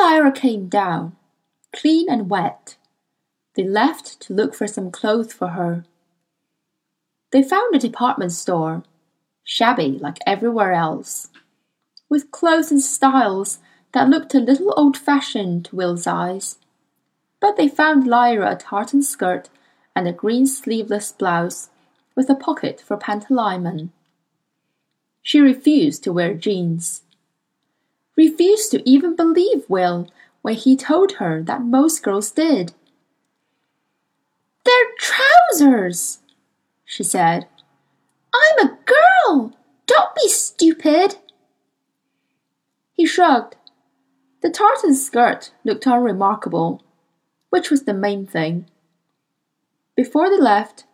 Lyra came down, clean and wet, they left to look for some clothes for her. They found a department store, shabby like everywhere else, with clothes and styles that looked a little old fashioned to Will's eyes. But they found Lyra a tartan skirt and a green sleeveless blouse with a pocket for pantalaimon. She refused to wear jeans. Refused to even believe Will when he told her that most girls did. They're trousers, she said. I'm a girl. Don't be stupid. He shrugged. The tartan skirt looked unremarkable, which was the main thing. Before they left,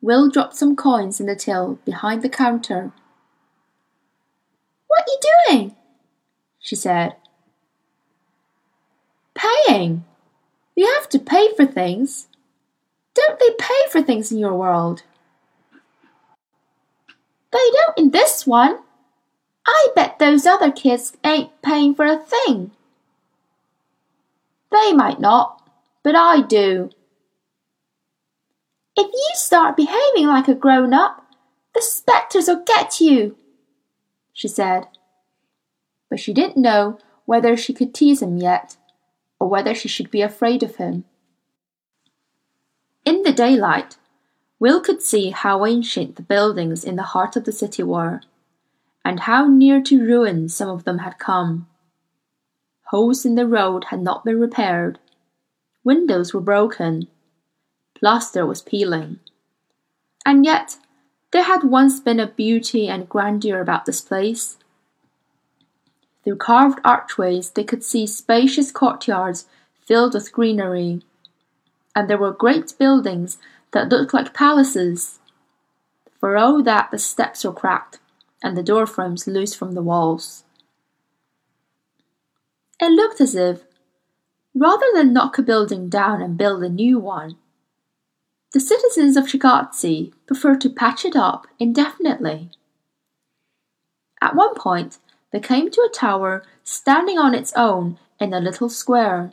Will dropped some coins in the till behind the counter. What are you doing? She said. Paying. You have to pay for things. Don't they pay for things in your world? They don't in this one. I bet those other kids ain't paying for a thing. They might not, but I do. If you start behaving like a grown up, the spectres'll get you, she said. But she didn't know whether she could tease him yet, or whether she should be afraid of him. In the daylight, Will could see how ancient the buildings in the heart of the city were, and how near to ruin some of them had come. Holes in the road had not been repaired, windows were broken, plaster was peeling. And yet there had once been a beauty and grandeur about this place. Through carved archways they could see spacious courtyards filled with greenery and there were great buildings that looked like palaces. For all that the steps were cracked and the door frames loose from the walls. It looked as if, rather than knock a building down and build a new one, the citizens of Cittàgazze preferred to patch it up indefinitely. At one point, they came to a tower standing on its own in a little square.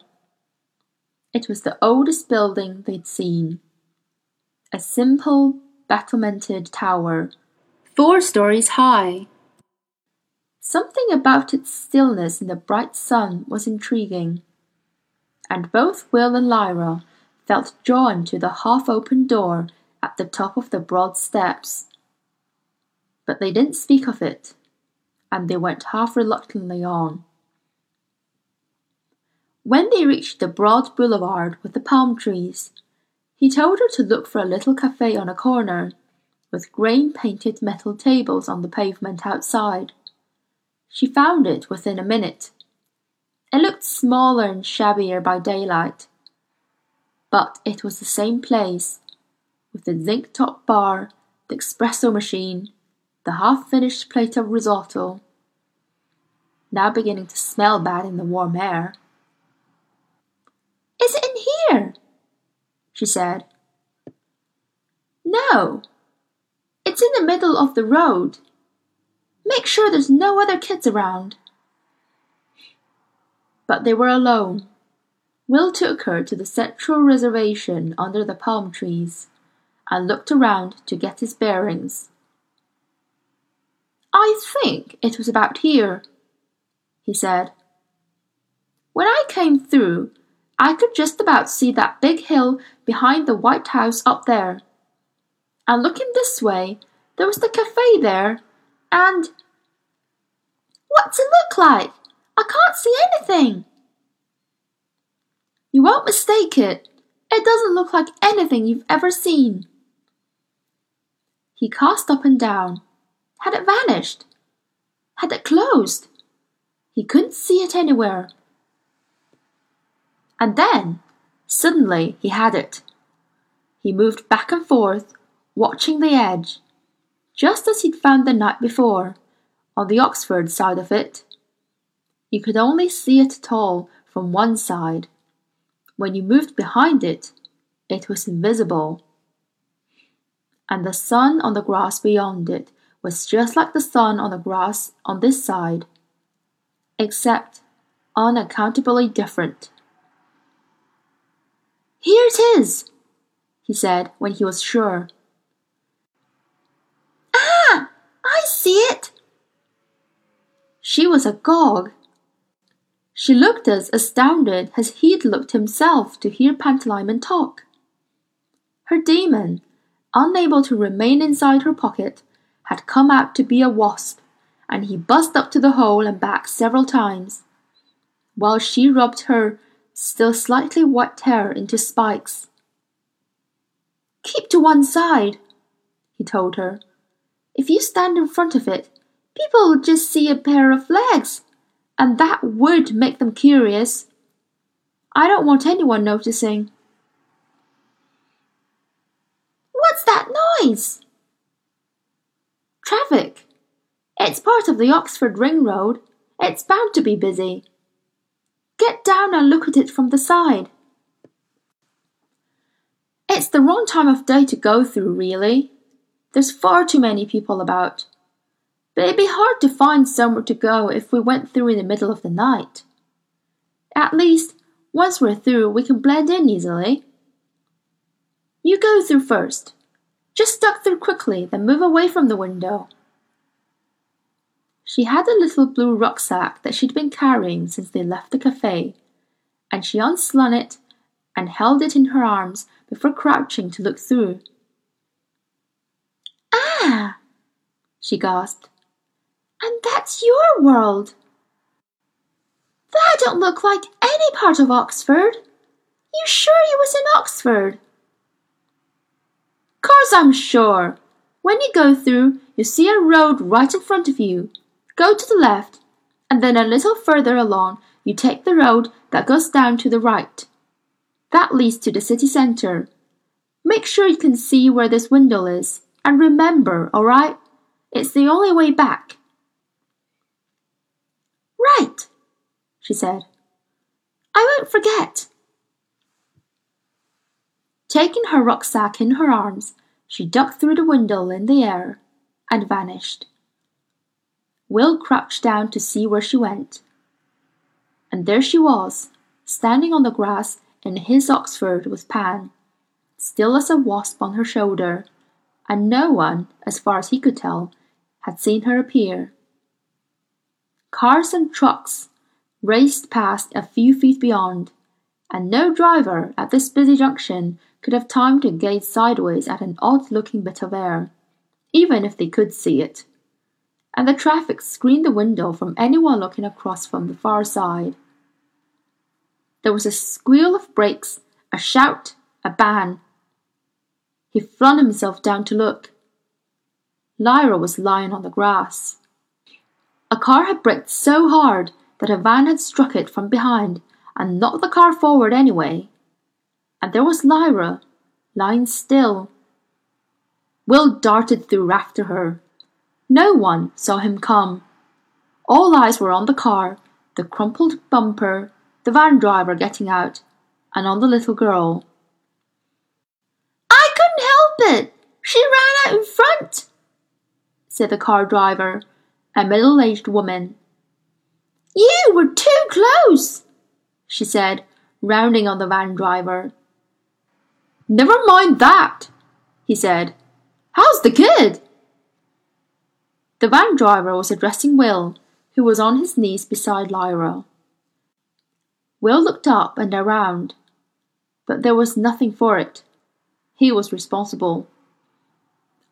It was the oldest building they'd seen. A simple, battlemented tower, four stories high. Something about its stillness in the bright sun was intriguing, and both Will and Lyra felt drawn to the half-open door at the top of the broad steps. But they didn't speak of it, and they went half reluctantly on. When they reached the broad boulevard with the palm trees, he told her to look for a little cafe on a corner, with grain painted metal tables on the pavement outside. She found it within a minute. It looked smaller and shabbier by daylight, but it was the same place, with the zinc top bar, the espresso machine, the half finished plate of risotto, now beginning to smell bad in the warm air. Is it in here? she said. No, it's in the middle of the road. Make sure there's no other kids around. But they were alone. Will took her to the central reservation under the palm trees and looked around to get his bearings. I think it was about here, he said. When I came through, I could just about see that big hill behind the White House up there. And looking this way, there was the cafe there, and. What's it look like? I can't see anything. You won't mistake it. It doesn't look like anything you've ever seen. He cast up and down. Had it vanished? Had it closed? He couldn't see it anywhere. And then, suddenly, he had it. He moved back and forth, watching the edge, just as he'd found the night before, on the Oxford side of it. You could only see it at all from one side. When you moved behind it, it was invisible. And the sun on the grass beyond it was just like the sun on the grass on this side, except unaccountably different. Here it is, he said when he was sure. Ah, I see it. She was agog. She looked as astounded as he'd looked himself to hear Pantalaimon talk. Her demon, unable to remain inside her pocket, had come out to be a wasp, and he buzzed up to the hole and back several times, while she rubbed her still slightly wet hair into spikes. Keep to one side, he told her. If you stand in front of it, people will just see a pair of legs, and that would make them curious. I don't want anyone noticing. What's that noise? Traffic. It's part of the Oxford Ring Road. It's bound to be busy. Get down and look at it from the side. It's the wrong time of day to go through, really. There's far too many people about. But it'd be hard to find somewhere to go if we went through in the middle of the night. At least, once we're through, we can blend in easily. You go through first. Just duck through quickly, then move away from the window. She had a little blue rucksack that she'd been carrying since they left the cafe, and she unslung it and held it in her arms before crouching to look through. Ah! she gasped. And that's your world. That don't look like any part of Oxford. You sure you was in Oxford? Of course I'm sure. When you go through, you see a road right in front of you. Go to the left, and then a little further along you take the road that goes down to the right. That leads to the city centre. Make sure you can see where this window is, and remember, all right? It's the only way back. Right, she said. I won't forget. Taking her rucksack in her arms, she ducked through the window in the air and vanished. Will crouched down to see where she went. And there she was, standing on the grass in his Oxford with Pan, still as a wasp on her shoulder, and no one, as far as he could tell, had seen her appear. Cars and trucks raced past a few feet beyond, and no driver at this busy junction could have time to gaze sideways at an odd looking bit of air, even if they could see it. And the traffic screened the window from anyone looking across from the far side. There was a squeal of brakes, a shout, a bang. He flung himself down to look. Lyra was lying on the grass. A car had braked so hard that a van had struck it from behind and knocked the car forward anyway. And there was Lyra, lying still. Will darted through after her. No one saw him come. All eyes were on the car, the crumpled bumper, the van driver getting out, and on the little girl. I couldn't help it. She ran out in front, said the car driver, a middle aged woman. You were too close, she said, rounding on the van driver. Never mind that, he said. How's the kid? The van driver was addressing Will, who was on his knees beside Lyra. Will looked up and around, but there was nothing for it. He was responsible.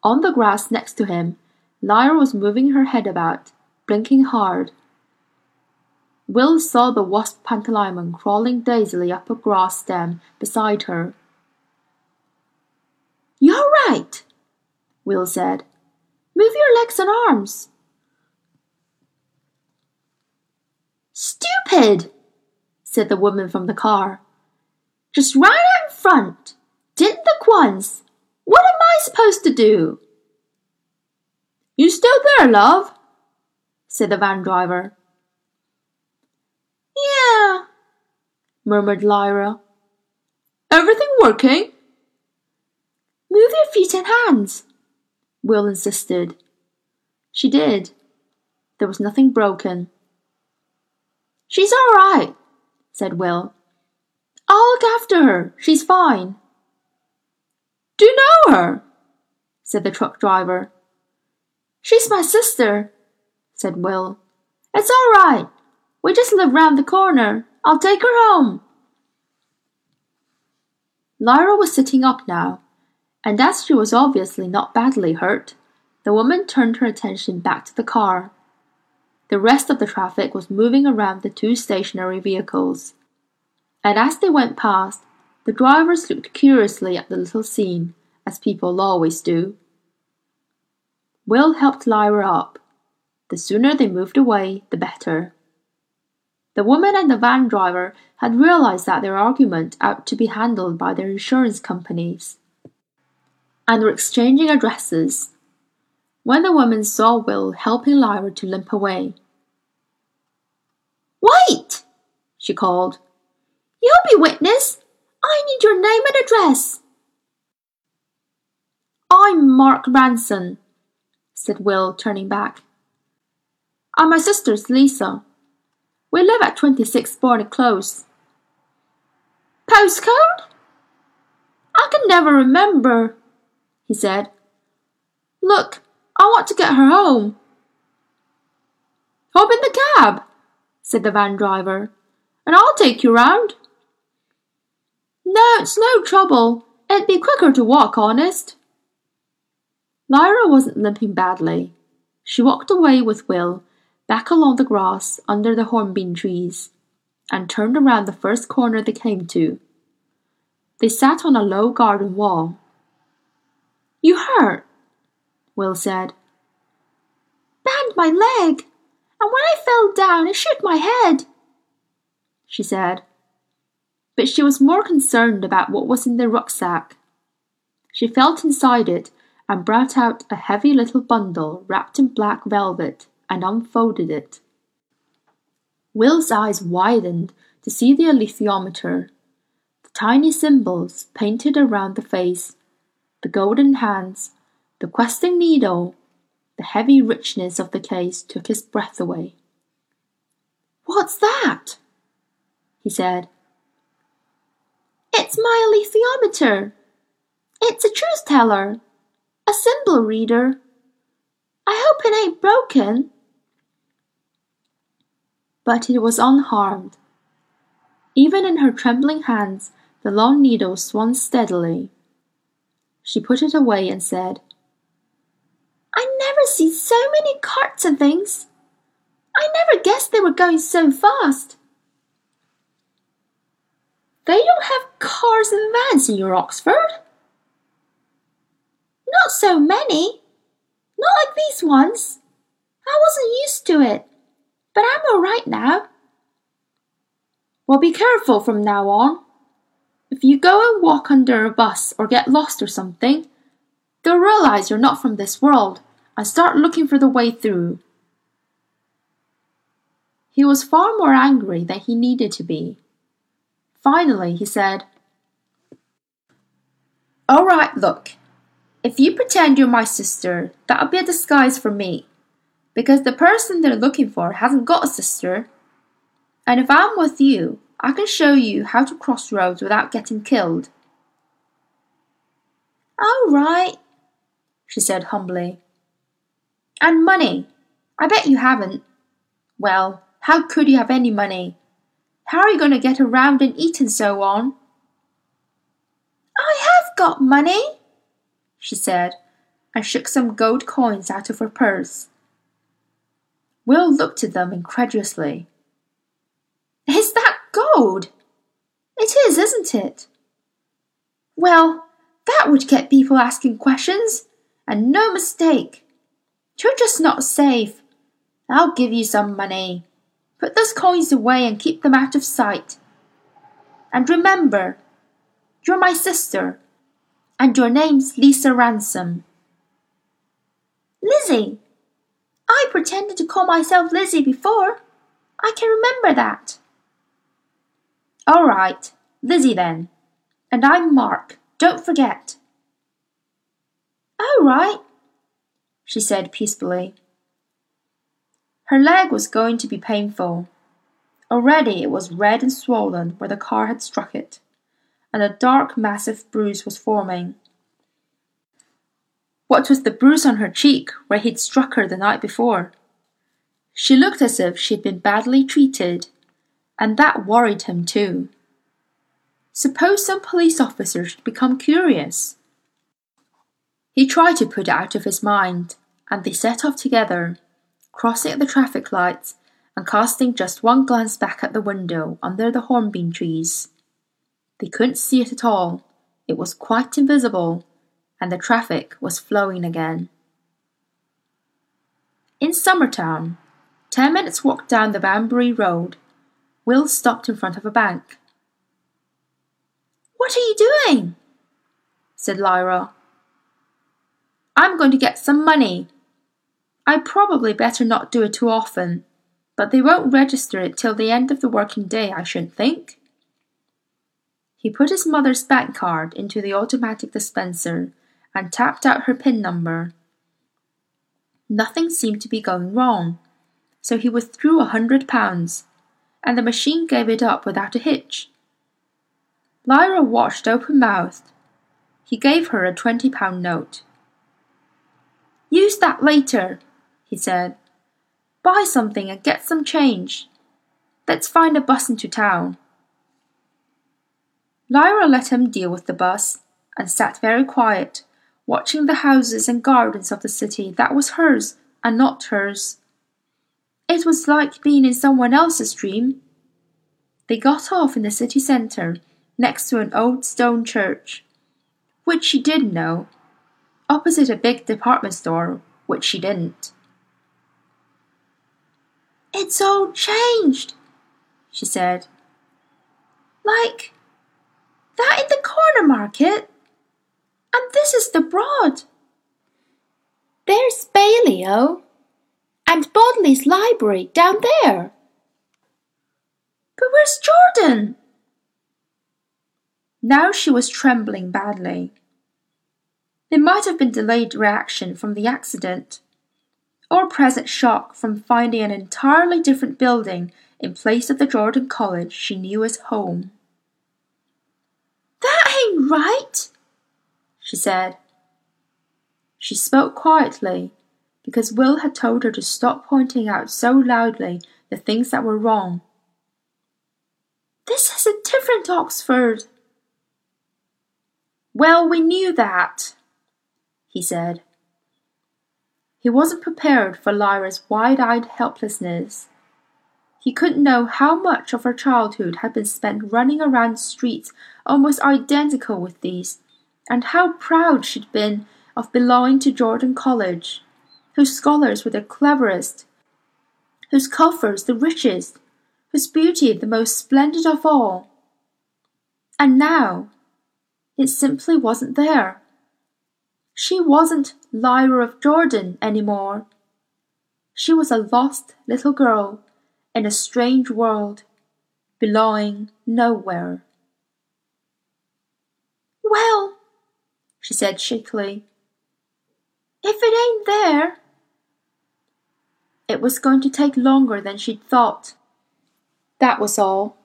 On the grass next to him, Lyra was moving her head about, blinking hard. Will saw the wasp Pantalaimon crawling dazedly up a grass stem beside her. You're right, Will said. Move your legs and arms. Stupid, said the woman from the car. Just run out in front. Didn't look once. What am I supposed to do? You still there, love? said the van driver. Yeah, murmured Lyra. Everything working? Move your feet and hands, Will insisted. She did. There was nothing broken. She's all right, said Will. I'll look after her. She's fine. Do you know her? said the truck driver. She's my sister, said Will. It's all right. We just live round the corner. I'll take her home. Lyra was sitting up now, and as she was obviously not badly hurt, the woman turned her attention back to the car. The rest of the traffic was moving around the two stationary vehicles, and as they went past, the drivers looked curiously at the little scene, as people always do. Will helped Lyra up. The sooner they moved away, the better. The woman and the van driver had realized that their argument ought to be handled by their insurance companies, and were exchanging addresses when the woman saw Will helping Lyra to limp away. Wait! she called. You'll be witness. I need your name and address. I'm Mark Ransom, said Will, turning back. And my sister's Lisa. We live at 26 Barney Close. Postcode? I can never remember, he said. Look, I want to get her home. Hop in the cab, said the van driver, and I'll take you round. No, it's no trouble. It'd be quicker to walk, honest. Lyra wasn't limping badly. She walked away with Will, back along the grass under the hornbeam trees, and turned around the first corner they came to. They sat on a low garden wall. You hurt? Will said. Banged my leg, and when I fell down, it shook my head, she said. But she was more concerned about what was in the rucksack. She felt inside it and brought out a heavy little bundle wrapped in black velvet and unfolded it. Will's eyes widened to see the alethiometer, the tiny symbols painted around the face, the golden hands, the questing needle, the heavy richness of the case took his breath away. What's that? he said. It's my alethiometer. It's a truth teller, a symbol reader. I hope it ain't broken. But it was unharmed. Even in her trembling hands, the long needle swung steadily. She put it away and said, I never see so many carts and things. I never guessed they were going so fast. They don't have cars and vans in your Oxford. Not so many. Not like these ones. I wasn't used to it, but I'm all right now. Well, be careful from now on. If you go and walk under a bus or get lost or something, they'll realize you're not from this world and start looking for the way through. He was far more angry than he needed to be. Finally, he said, All right, look. If you pretend you're my sister, that'll be a disguise for me. Because the person they're looking for hasn't got a sister. And if I'm with you, I can show you how to cross roads without getting killed. All right, she said humbly. And money. I bet you haven't. Well, how could you have any money? How are you going to get around and eat and so on? I have got money, she said, and shook some gold coins out of her purse. Will looked at them incredulously. Is that gold? It is, isn't it? Well, that would get people asking questions, and no mistake. You're just not safe. I'll give you some money. Put those coins away and keep them out of sight. And remember, you're my sister, and your name's Lisa Ransom. Lizzie! I pretended to call myself Lizzie before. I can remember that. All right, Lizzie then. And I'm Mark, don't forget. All right, she said peacefully. Her leg was going to be painful. Already it was red and swollen where the car had struck it, and a dark, massive bruise was forming. What was the bruise on her cheek where he'd struck her the night before? She looked as if she'd been badly treated, and that worried him too. Suppose some police officer should become curious. He tried to put it out of his mind, and they set off together, crossing at the traffic lights and casting just one glance back at the window under the hornbeam trees. They couldn't see it at all, it was quite invisible, and the traffic was flowing again. In Summertown, ten minutes' walk down the Banbury Road, Will stopped in front of a bank. What are you doing? said Lyra. I'm going to get some money. I'd probably better not do it too often but they won't register it till the end of the working day, I should think. He put his mother's bank card into the automatic dispenser and tapped out her PIN number. Nothing seemed to be going wrong, so he withdrew a hundred pounds, and the machine gave it up without a hitch. Lyra watched open mouthed. He gave her a twenty pound note. Use that later, he said. Buy something and get some change. Let's find a bus into town. Lyra let him deal with the bus and sat very quiet, watching the houses and gardens of the city that was hers and not hers. It was like being in someone else's dream. They got off in the city centre, next to an old stone church, which she did know, opposite a big department store, which she didn't. It's all changed, she said. Like that in the Cornmarket, the There's Balliol and Bodley's library down there. But where's Jordan? Now she was trembling badly. It might have been delayed reaction from the accident or present shock from finding an entirely different building in place of the Jordan College she knew as home. That ain't right, she said. She spoke quietly because Will had told her to stop pointing out so loudly the things that were wrong. This is a different Oxford. Well, we knew that, he said. He wasn't prepared for Lyra's wide-eyed helplessness. He couldn't know how much of her childhood had been spent running around streets almost identical with these, and how proud she'd been of belonging to Jordan College, whose scholars were the cleverest, whose coffers the richest, whose beauty the most splendid of all. And now it simply wasn't there. She wasn't Lyra of Jordan any more. She was a lost little girl in a strange world, belonging nowhere. Well, she said shakily, if it ain't there. It was going to take longer than she'd thought. That was all.